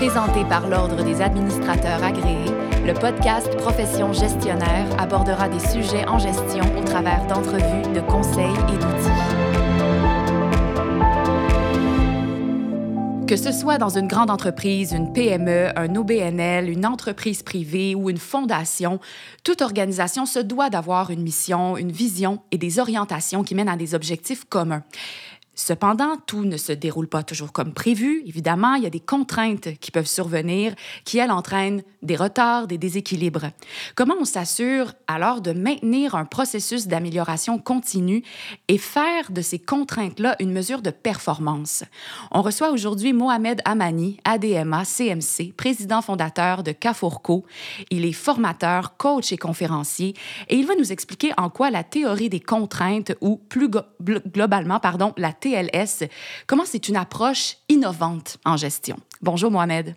Présenté par l'Ordre des administrateurs agréés, le podcast Profession gestionnaire abordera des sujets en gestion au travers d'entrevues, de conseils et d'outils. Que ce soit dans une grande entreprise, une PME, un OBNL, une entreprise privée ou une fondation, toute organisation se doit d'avoir une mission, une vision et des orientations qui mènent à des objectifs communs. Cependant, tout ne se déroule pas toujours comme prévu. Évidemment, il y a des contraintes qui peuvent survenir qui, elles, entraînent des retards, des déséquilibres. Comment on s'assure alors de maintenir un processus d'amélioration continue et faire de ces contraintes-là une mesure de performance? On reçoit aujourd'hui Mohamed Amani, ADMA, CMC, président fondateur de Cafourco. Il est formateur, coach et conférencier et il va nous expliquer en quoi la théorie des contraintes ou plus globalement, pardon, la théorie comment c'est une approche innovante en gestion? Bonjour Mohamed.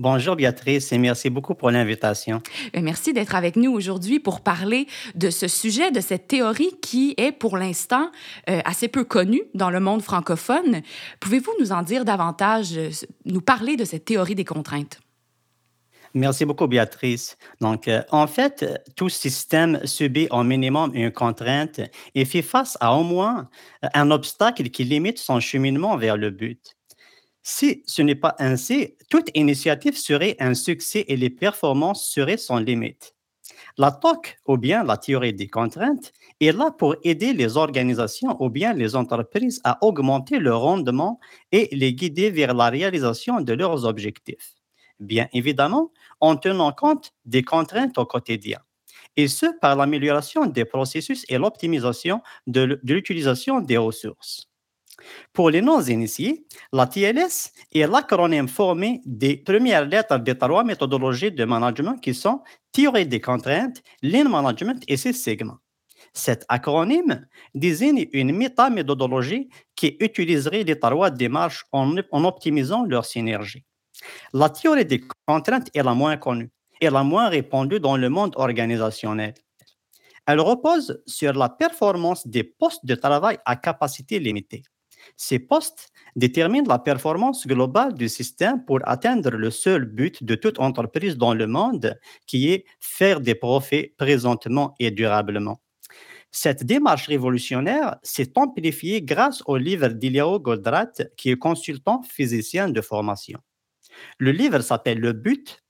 Bonjour Béatrice et merci beaucoup pour l'invitation. Euh, merci d'être avec nous aujourd'hui pour parler de ce sujet, de cette théorie qui est pour l'instant euh, assez peu connue dans le monde francophone. Pouvez-vous nous en dire davantage, euh, nous parler de cette théorie des contraintes? Merci beaucoup, Béatrice. Donc, euh, en fait, tout système subit au minimum une contrainte et fait face à au moins un obstacle qui limite son cheminement vers le but. Si ce n'est pas ainsi, toute initiative serait un succès et les performances seraient sans limite. La TOC, ou bien la théorie des contraintes, est là pour aider les organisations ou bien les entreprises à augmenter leur rendement et les guider vers la réalisation de leurs objectifs bien évidemment, en tenant compte des contraintes au quotidien, et ce par l'amélioration des processus et l'optimisation de l'utilisation des ressources. Pour les non-initiés, la TLS est l'acronyme formé des premières lettres des trois méthodologies de management qui sont théorie des contraintes, lean management et Six Sigma. Cet acronyme désigne une méta-méthodologie qui utiliserait les trois démarches en, en optimisant leur synergie. La théorie des contraintes est la moins connue et la moins répandue dans le monde organisationnel. Elle repose sur la performance des postes de travail à capacité limitée. Ces postes déterminent la performance globale du système pour atteindre le seul but de toute entreprise dans le monde, qui est faire des profits présentement et durablement. Cette démarche révolutionnaire s'est amplifiée grâce au livre d'Iliao Goldratt, qui est consultant physicien de formation. Le livre s'appelle Le but,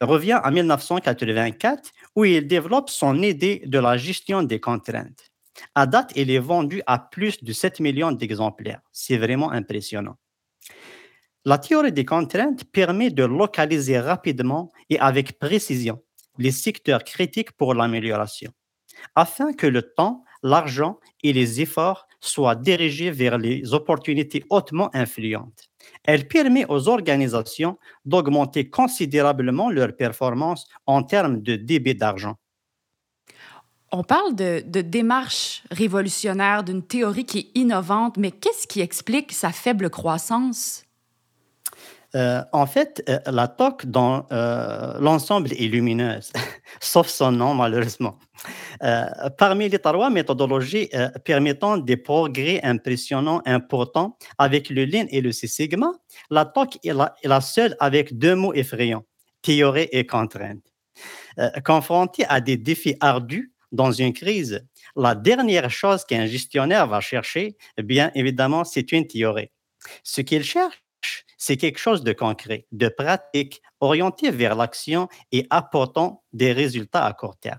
revient en 1984 où il développe son idée de la gestion des contraintes. À date, il est vendu à plus de 7 millions d'exemplaires. C'est vraiment impressionnant. La théorie des contraintes permet de localiser rapidement et avec précision les secteurs critiques pour l'amélioration, afin que le temps, l'argent et les efforts soient dirigés vers les opportunités hautement influentes. Elle permet aux organisations d'augmenter considérablement leur performance en termes de débit d'argent. On parle de, de démarche révolutionnaire, d'une théorie qui est innovante, mais qu'est-ce qui explique sa faible croissance? Euh, en fait, euh, la TOC dans euh, l'ensemble est lumineuse, sauf son nom malheureusement. parmi les trois méthodologies permettant des progrès impressionnants importants avec le Lean et le Six Sigma, la TOC est la, seule avec deux mots effrayants, théorie et contrainte. confrontée à des défis ardus dans une crise, la dernière chose qu'un gestionnaire va chercher, bien évidemment, c'est une théorie. Ce qu'il cherche, c'est quelque chose de concret, de pratique, orienté vers l'action et apportant des résultats à court terme.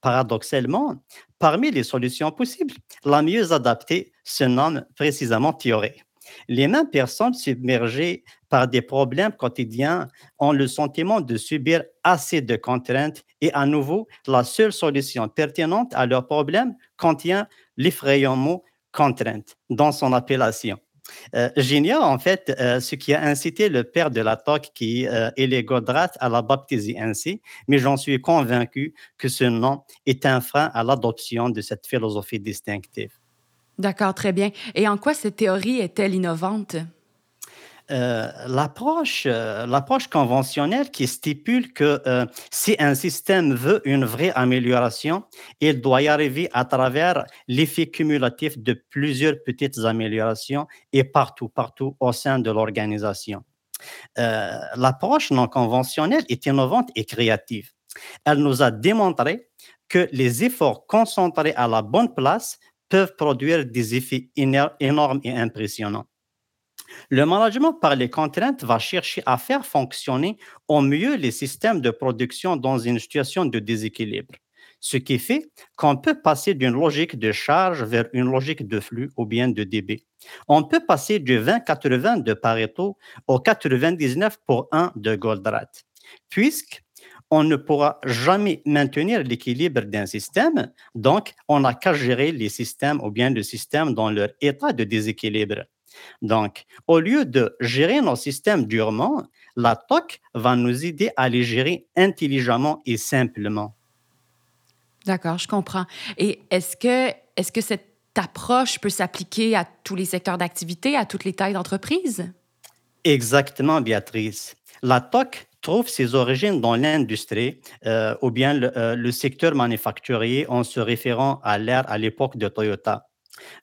Paradoxalement, parmi les solutions possibles, la mieux adaptée se nomme précisément théorie. Les mêmes personnes submergées par des problèmes quotidiens ont le sentiment de subir assez de contraintes et à nouveau, la seule solution pertinente à leurs problèmes contient l'effrayant mot contrainte dans son appellation. Euh, j'ignore en fait euh, ce qui a incité le père de la TOC, qui euh, est les à la baptiser ainsi, mais j'en suis convaincu que ce nom est un frein à l'adoption de cette philosophie distinctive. D'accord, très bien. Et en quoi cette théorie est-elle innovante? Euh, l'approche, euh, l'approche conventionnelle qui stipule que euh, si un système veut une vraie amélioration, il doit y arriver à travers l'effet cumulatif de plusieurs petites améliorations et partout, partout au sein de l'organisation. L'approche non conventionnelle est innovante et créative. Elle nous a démontré que les efforts concentrés à la bonne place peuvent produire des effets énormes et impressionnants. Le management par les contraintes va chercher à faire fonctionner au mieux les systèmes de production dans une situation de déséquilibre, ce qui fait qu'on peut passer d'une logique de charge vers une logique de flux ou bien de débit. On peut passer du 20-80 de Pareto au 99 pour 1 de Goldratt, puisque on ne pourra jamais maintenir l'équilibre d'un système, donc on n'a qu'à gérer les systèmes ou bien le système dans leur état de déséquilibre. Donc, au lieu de gérer nos systèmes durement, la TOC va nous aider à les gérer intelligemment et simplement. D'accord, je comprends. Et est-ce que, est que cette approche peut s'appliquer à tous les secteurs d'activité, à toutes les tailles d'entreprise? Exactement, Béatrice. La TOC trouve ses origines dans l'industrie euh, ou bien le, euh, le, secteur manufacturier en se référant à l'ère à l'époque de Toyota.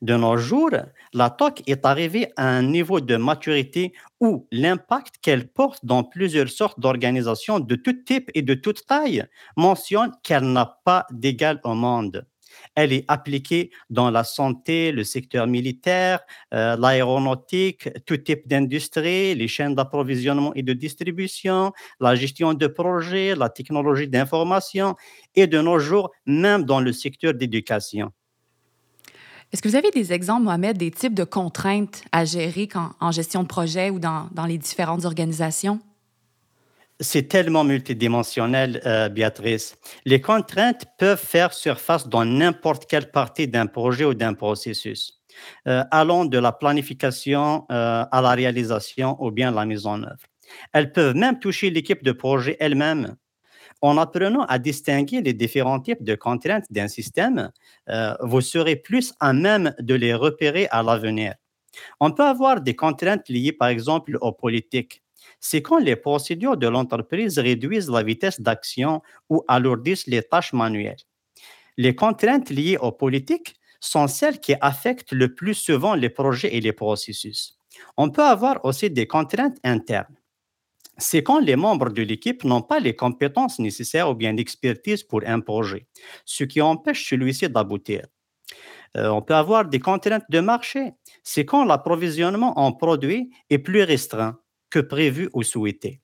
De nos jours, la TOC est arrivée à un niveau de maturité où l'impact qu'elle porte dans plusieurs sortes d'organisations de tout type et de toute taille mentionne qu'elle n'a pas d'égal au monde. Elle est appliquée dans la santé, le secteur militaire, euh, l'aéronautique, tout type d'industrie, les chaînes d'approvisionnement et de distribution, la gestion de projets, la technologie d'information et de nos jours, même dans le secteur d'éducation. Est-ce que vous avez des exemples, Mohamed, des types de contraintes à gérer en gestion de projet ou dans, dans les différentes organisations? C'est tellement multidimensionnel, euh, Béatrice. Les contraintes peuvent faire surface dans n'importe quelle partie d'un projet ou d'un processus, euh, allant de la planification euh, à la réalisation ou bien la mise en œuvre. Elles peuvent même toucher l'équipe de projet elle-même, en apprenant à distinguer les différents types de contraintes d'un système, euh, vous serez plus à même de les repérer à l'avenir. On peut avoir des contraintes liées, par exemple, aux politiques. C'est quand les procédures de l'entreprise réduisent la vitesse d'action ou alourdissent les tâches manuelles. Les contraintes liées aux politiques sont celles qui affectent le plus souvent les projets et les processus. On peut avoir aussi des contraintes internes c'est quand les membres de l'équipe n'ont pas les compétences nécessaires ou bien l'expertise pour un projet, ce qui empêche celui-ci d'aboutir. Euh, on peut avoir des contraintes de marché. C'est quand l'approvisionnement en produits est plus restreint que prévu ou souhaité.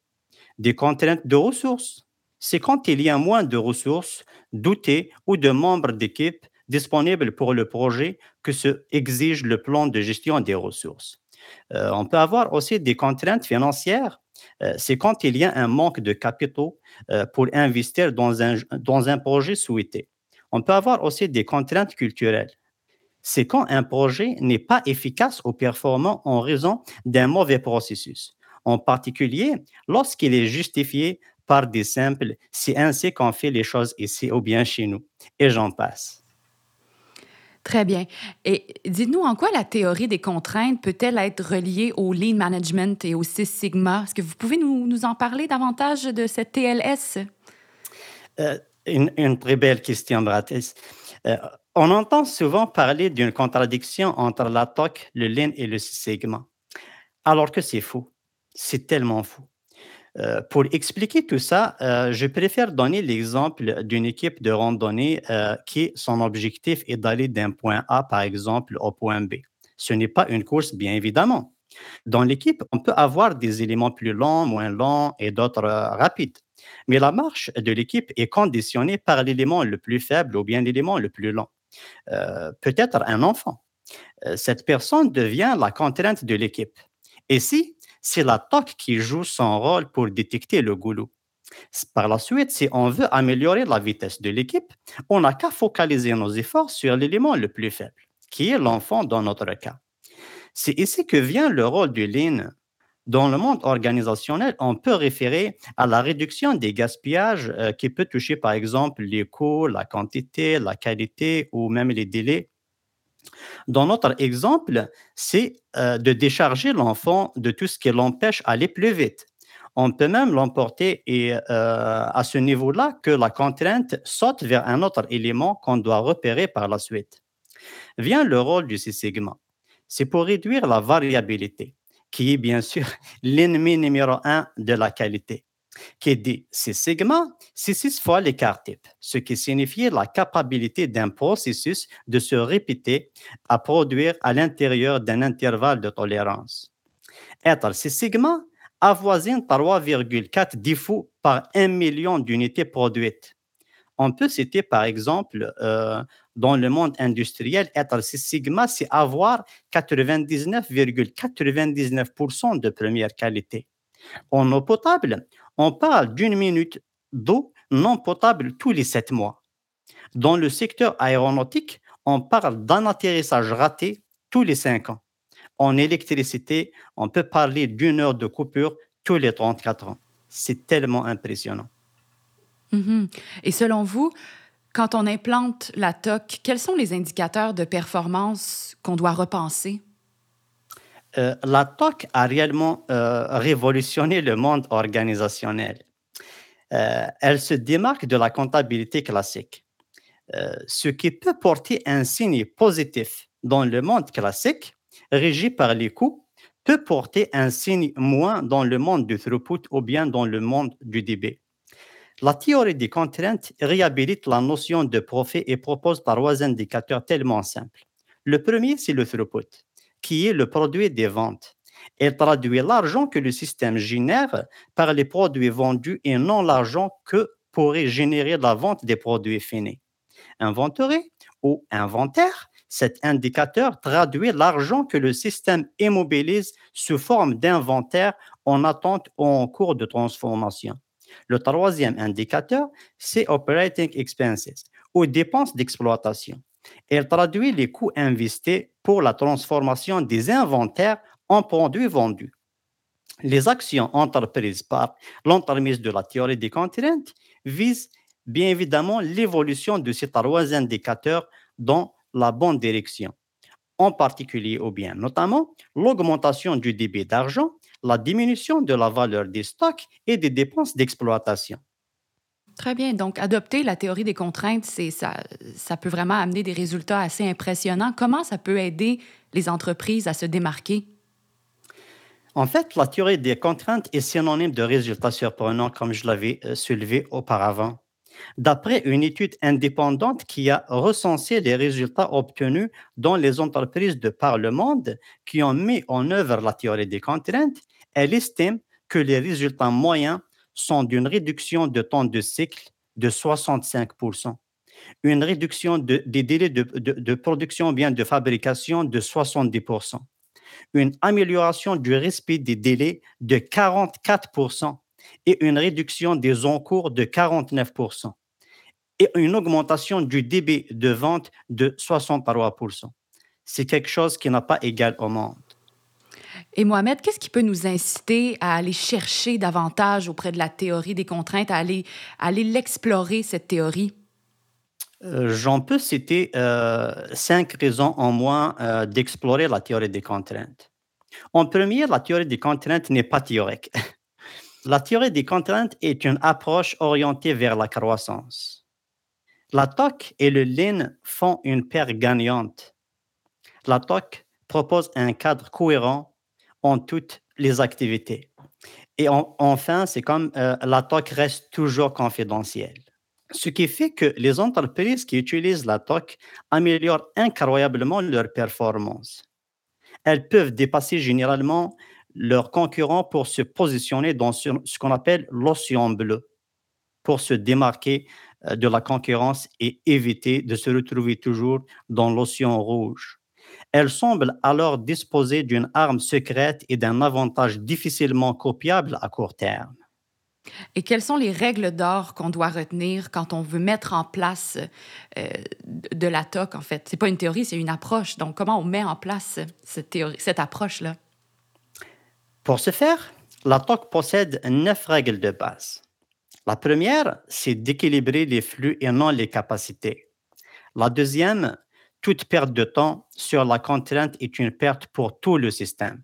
Des contraintes de ressources. C'est quand il y a moins de ressources, d'outils ou de membres d'équipe disponibles pour le projet que ce exige le plan de gestion des ressources. Euh, on peut avoir aussi des contraintes financières c'est quand il y a un manque de capitaux euh, pour investir dans un, dans un projet souhaité. On peut avoir aussi des contraintes culturelles. C'est quand un projet n'est pas efficace ou performant en raison d'un mauvais processus. En particulier, lorsqu'il est justifié par des simples, c'est ainsi qu'on fait les choses ici ou bien chez nous. Et j'en passe. Très bien. Et dites-nous en quoi la théorie des contraintes peut-elle être reliée au lean management et au Six Sigma? Est-ce que vous pouvez nous, en parler davantage de cette TLS? Euh, une, très belle question, Bratis. Euh, on entend souvent parler d'une contradiction entre la TOC, le lean et le Six Sigma, alors que c'est faux. C'est tellement faux. Euh, pour expliquer tout ça, euh, je préfère donner l'exemple d'une équipe de randonnée euh, qui, son objectif est d'aller d'un point A, par exemple, au point B. Ce n'est pas une course, bien évidemment. Dans l'équipe, on peut avoir des éléments plus longs, moins longs et d'autres rapides. Mais la marche de l'équipe est conditionnée par l'élément le plus faible ou bien l'élément le plus long. Peut-être un enfant. cette personne devient la contrainte de l'équipe. Et si c'est la TOC qui joue son rôle pour détecter le goulot. Par la suite, si on veut améliorer la vitesse de l'équipe, on n'a qu'à focaliser nos efforts sur l'élément le plus faible, qui est l'enfant dans notre cas. C'est ici que vient le rôle du Lean. Dans le monde organisationnel, on peut référer à la réduction des gaspillages euh, qui peut toucher par exemple les coûts, la quantité, la qualité ou même les délais dans notre exemple, c'est euh, de décharger l'enfant de tout ce qui l'empêche d'aller plus vite. On peut même l'emporter et euh, à ce niveau-là que la contrainte saute vers un autre élément qu'on doit repérer par la suite. Vient le rôle du Six Sigma. C'est pour réduire la variabilité, qui est bien sûr l'ennemi numéro un de la qualité qui dit C sigma, c'est six fois l'écart type, ce qui signifie la capacité d'un processus de se répéter à produire à l'intérieur d'un intervalle de tolérance. Être C sigma avoisine 3,4 défauts par 1 million d'unités produites. On peut citer par exemple, euh, dans le monde industriel, être C sigma, c'est avoir 99,99% de première qualité. En eau potable, on parle d'une minute d'eau non potable tous les sept mois. Dans le secteur aéronautique, on parle d'un atterrissage raté tous les cinq ans. En électricité, on peut parler d'une heure de coupure tous les 34 ans. C'est tellement impressionnant. Mhm. Et selon vous, quand on implante la TOC, quels sont les indicateurs de performance qu'on doit repenser? Euh, la TOC a réellement euh, révolutionné le monde organisationnel. Euh, elle se démarque de la comptabilité classique. ce qui peut porter un signe positif dans le monde classique, régi par les coûts, peut porter un signe moins dans le monde du throughput ou bien dans le monde du DB. La théorie des contraintes réhabilite la notion de profit et propose trois indicateurs tellement simples. Le premier, c'est le throughput qui est le produit des ventes. Elle traduit l'argent que le système génère par les produits vendus et non l'argent que pourrait générer la vente des produits finis. Inventory ou inventaire, cet indicateur traduit l'argent que le système immobilise sous forme d'inventaire en attente ou en cours de transformation. Le troisième indicateur, c'est Operating Expenses ou dépenses d'exploitation. Elle traduit les coûts investis pour la transformation des inventaires en produits vendus. Les actions entreprises par l'entremise de la théorie des contraintes visent bien évidemment l'évolution de ces trois indicateurs dans la bonne direction. En particulier, ou bien notamment, l'augmentation du débit d'argent, la diminution de la valeur des stocks et des dépenses d'exploitation. Très bien. Donc, adopter la théorie des contraintes, ça, ça peut vraiment amener des résultats assez impressionnants. Comment ça peut aider les entreprises à se démarquer? En fait, la théorie des contraintes est synonyme de résultats surprenants, comme je l'avais euh, soulevé auparavant. D'après une étude indépendante qui a recensé les résultats obtenus dans les entreprises de par le monde qui ont mis en œuvre la théorie des contraintes, elle estime que les résultats moyens sont d'une réduction de temps de cycle de 65%, une réduction des délais de, production bien de fabrication de 70%, une amélioration du respect des délais de 44% et une réduction des encours de 49% et une augmentation du débit de vente de 63%. C'est quelque chose qui n'a pas égal au monde. Et Mohamed, qu'est-ce qui peut nous inciter à aller chercher davantage auprès de la théorie des contraintes, à aller, aller l'explorer, cette théorie? Euh, j'en peux citer euh, cinq raisons en moins euh, d'explorer la théorie des contraintes. En premier, la théorie des contraintes n'est pas théorique. la théorie des contraintes est une approche orientée vers la croissance. La TOC et le Lean font une paire gagnante. La TOC propose un cadre cohérent en toutes les activités. Et enfin, c'est comme la TOC reste toujours confidentielle. Ce qui fait que les entreprises qui utilisent la TOC améliorent incroyablement leur performance. Elles peuvent dépasser généralement leurs concurrents pour se positionner dans ce, qu'on appelle l'océan bleu, pour se démarquer euh, de la concurrence et éviter de se retrouver toujours dans l'océan rouge. Elle semble alors disposer d'une arme secrète et d'un avantage difficilement copiable à court terme. Et quelles sont les règles d'or qu'on doit retenir quand on veut mettre en place euh, de la TOC, en fait? Ce n'est pas une théorie, c'est une approche. Donc, comment on met en place cette, théorie, cette approche-là? Pour ce faire, la TOC possède neuf règles de base. La première, c'est d'équilibrer les flux et non les capacités. La deuxième, toute perte de temps sur la contrainte est une perte pour tout le système.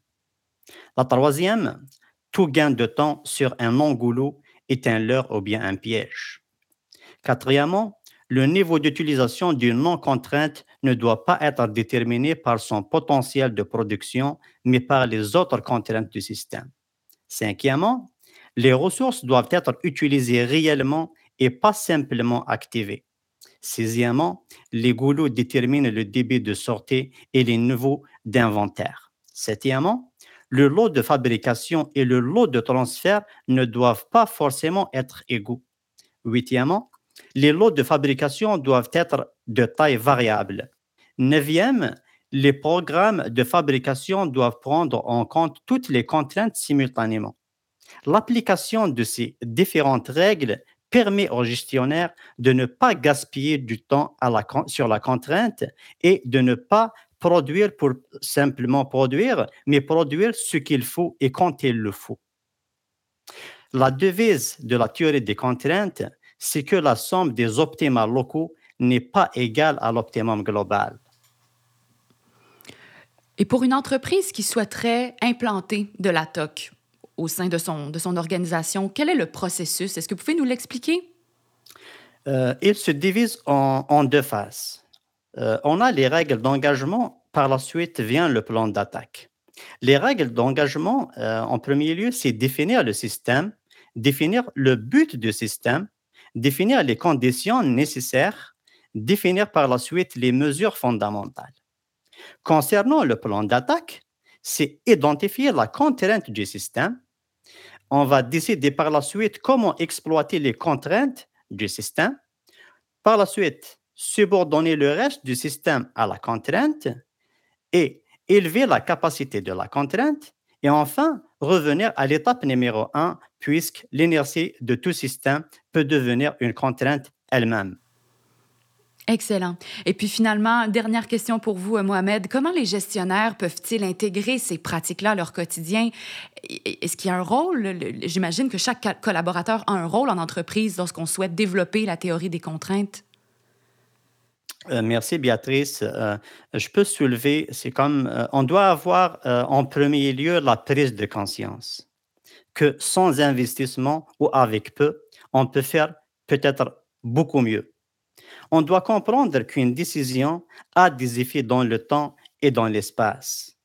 La troisième, tout gain de temps sur un non-goulot est un leurre ou bien un piège. Quatrièmement, le niveau d'utilisation d'une non-contrainte ne doit pas être déterminé par son potentiel de production, mais par les autres contraintes du système. Cinquièmement, les ressources doivent être utilisées réellement et pas simplement activées. Sixièmement, les goulots déterminent le débit de sortie et les niveaux d'inventaire. Septièmement, le lot de fabrication et le lot de transfert ne doivent pas forcément être égaux. Huitièmement, les lots de fabrication doivent être de taille variable. Neuvième, les programmes de fabrication doivent prendre en compte toutes les contraintes simultanément. L'application de ces différentes règles permet au gestionnaire de ne pas gaspiller du temps sur la contrainte et de ne pas produire pour simplement produire, mais produire ce qu'il faut et quand il le faut. La devise de la théorie des contraintes, c'est que la somme des optimales locaux n'est pas égale à l'optimum global. Et pour une entreprise qui souhaiterait implanter de la TOC au sein de son, de son organisation, quel est le processus? Est-ce que vous pouvez nous l'expliquer? Euh, il se divise en, deux phases. Euh, on a les règles d'engagement, par la suite vient le plan d'attaque. Les règles d'engagement, euh, en premier lieu, c'est définir le système, définir le but du système, définir les conditions nécessaires, définir par la suite les mesures fondamentales. Concernant le plan d'attaque, c'est identifier la contrainte du système. On va décider par la suite comment exploiter les contraintes du système. Par la suite, subordonner le reste du système à la contrainte et élever la capacité de la contrainte. Et enfin, revenir à l'étape numéro un, puisque l'inertie de tout système peut devenir une contrainte elle-même. Excellent. Et puis finalement, dernière question pour vous, euh, Mohamed. Comment les gestionnaires peuvent-ils intégrer ces pratiques-là à leur quotidien? Est-ce qu'il y a un rôle? J'imagine que chaque collaborateur a un rôle en entreprise lorsqu'on souhaite développer la théorie des contraintes. Euh, merci, Béatrice. Euh, je peux soulever, c'est comme, on doit avoir en premier lieu la prise de conscience que sans investissement ou avec peu, on peut faire peut-être beaucoup mieux on doit comprendre qu'une décision a des effets dans le temps et dans l'espace.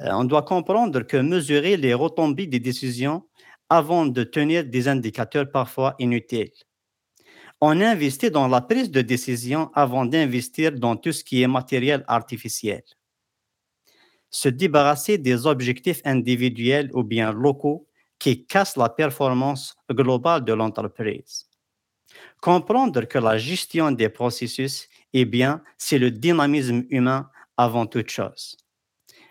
Euh, on doit comprendre que mesurer les retombées des décisions avant de tenir des indicateurs parfois inutiles. On investit dans la prise de décision avant d'investir dans tout ce qui est matériel artificiel. Se débarrasser des objectifs individuels ou bien locaux qui cassent la performance globale de l'entreprise. Comprendre que la gestion des processus, eh bien, c'est le dynamisme humain avant toute chose.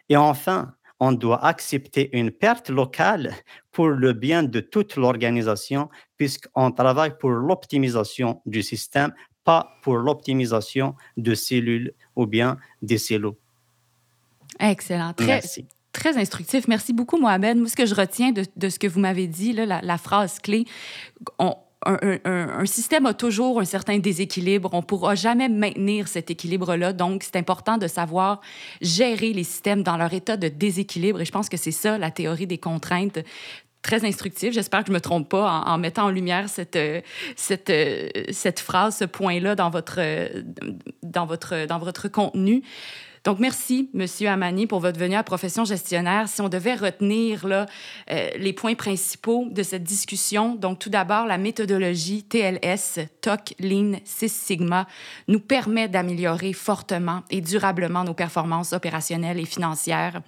Et enfin, on doit accepter une perte locale pour le bien de toute l'organisation, puisqu'on travaille pour l'optimisation du système, pas pour l'optimisation de cellules ou bien des cellules. Excellent. Très, Très instructif. Merci beaucoup, Mohamed. Moi, ce que je retiens de, ce que vous m'avez dit, la, la, phrase clé, on, un, système a toujours un certain déséquilibre. On ne pourra jamais maintenir cet équilibre-là. Donc, c'est important de savoir gérer les systèmes dans leur état de déséquilibre. Et je pense que c'est ça, la théorie des contraintes très instructive. J'espère que je ne me trompe pas en, mettant en lumière cette, cette, cette phrase, ce point-là dans votre, dans, votre, dans votre contenu. Donc, merci, Monsieur Amani, pour votre venue à Profession gestionnaire. Si on devait retenir euh, les points principaux de cette discussion, donc tout d'abord, la méthodologie TLS, TOC, Lean, Six Sigma, nous permet d'améliorer fortement et durablement nos performances opérationnelles et financières.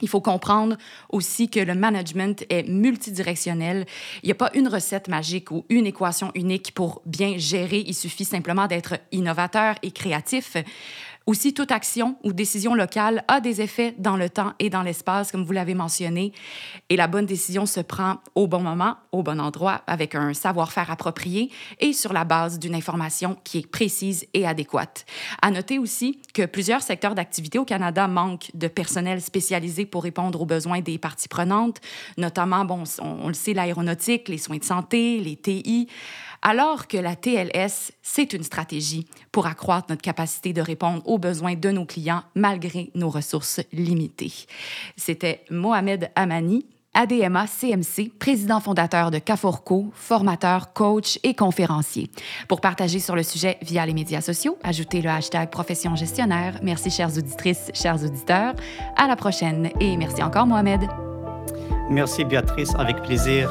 Il faut comprendre aussi que le management est multidirectionnel. Il n'y a pas une recette magique ou une équation unique pour bien gérer. Il suffit simplement d'être innovateur et créatif. Aussi, toute action ou décision locale a des effets dans le temps et dans l'espace, comme vous l'avez mentionné. Et la bonne décision se prend au bon moment, au bon endroit, avec un savoir-faire approprié et sur la base d'une information qui est précise et adéquate. À noter aussi que plusieurs secteurs d'activité au Canada manquent de personnel spécialisé pour répondre aux besoins des parties prenantes, notamment, bon, on, le sait, l'aéronautique, les soins de santé, les TI alors que la TLS, c'est une stratégie pour accroître notre capacité de répondre aux besoins de nos clients malgré nos ressources limitées. C'était Mohamed Amani, ADMA CMC, président fondateur de Caforco, formateur, coach et conférencier. Pour partager sur le sujet via les médias sociaux, ajoutez le hashtag profession gestionnaire. Merci chères auditrices, chers auditeurs. À la prochaine et merci encore Mohamed. Merci Béatrice, avec plaisir.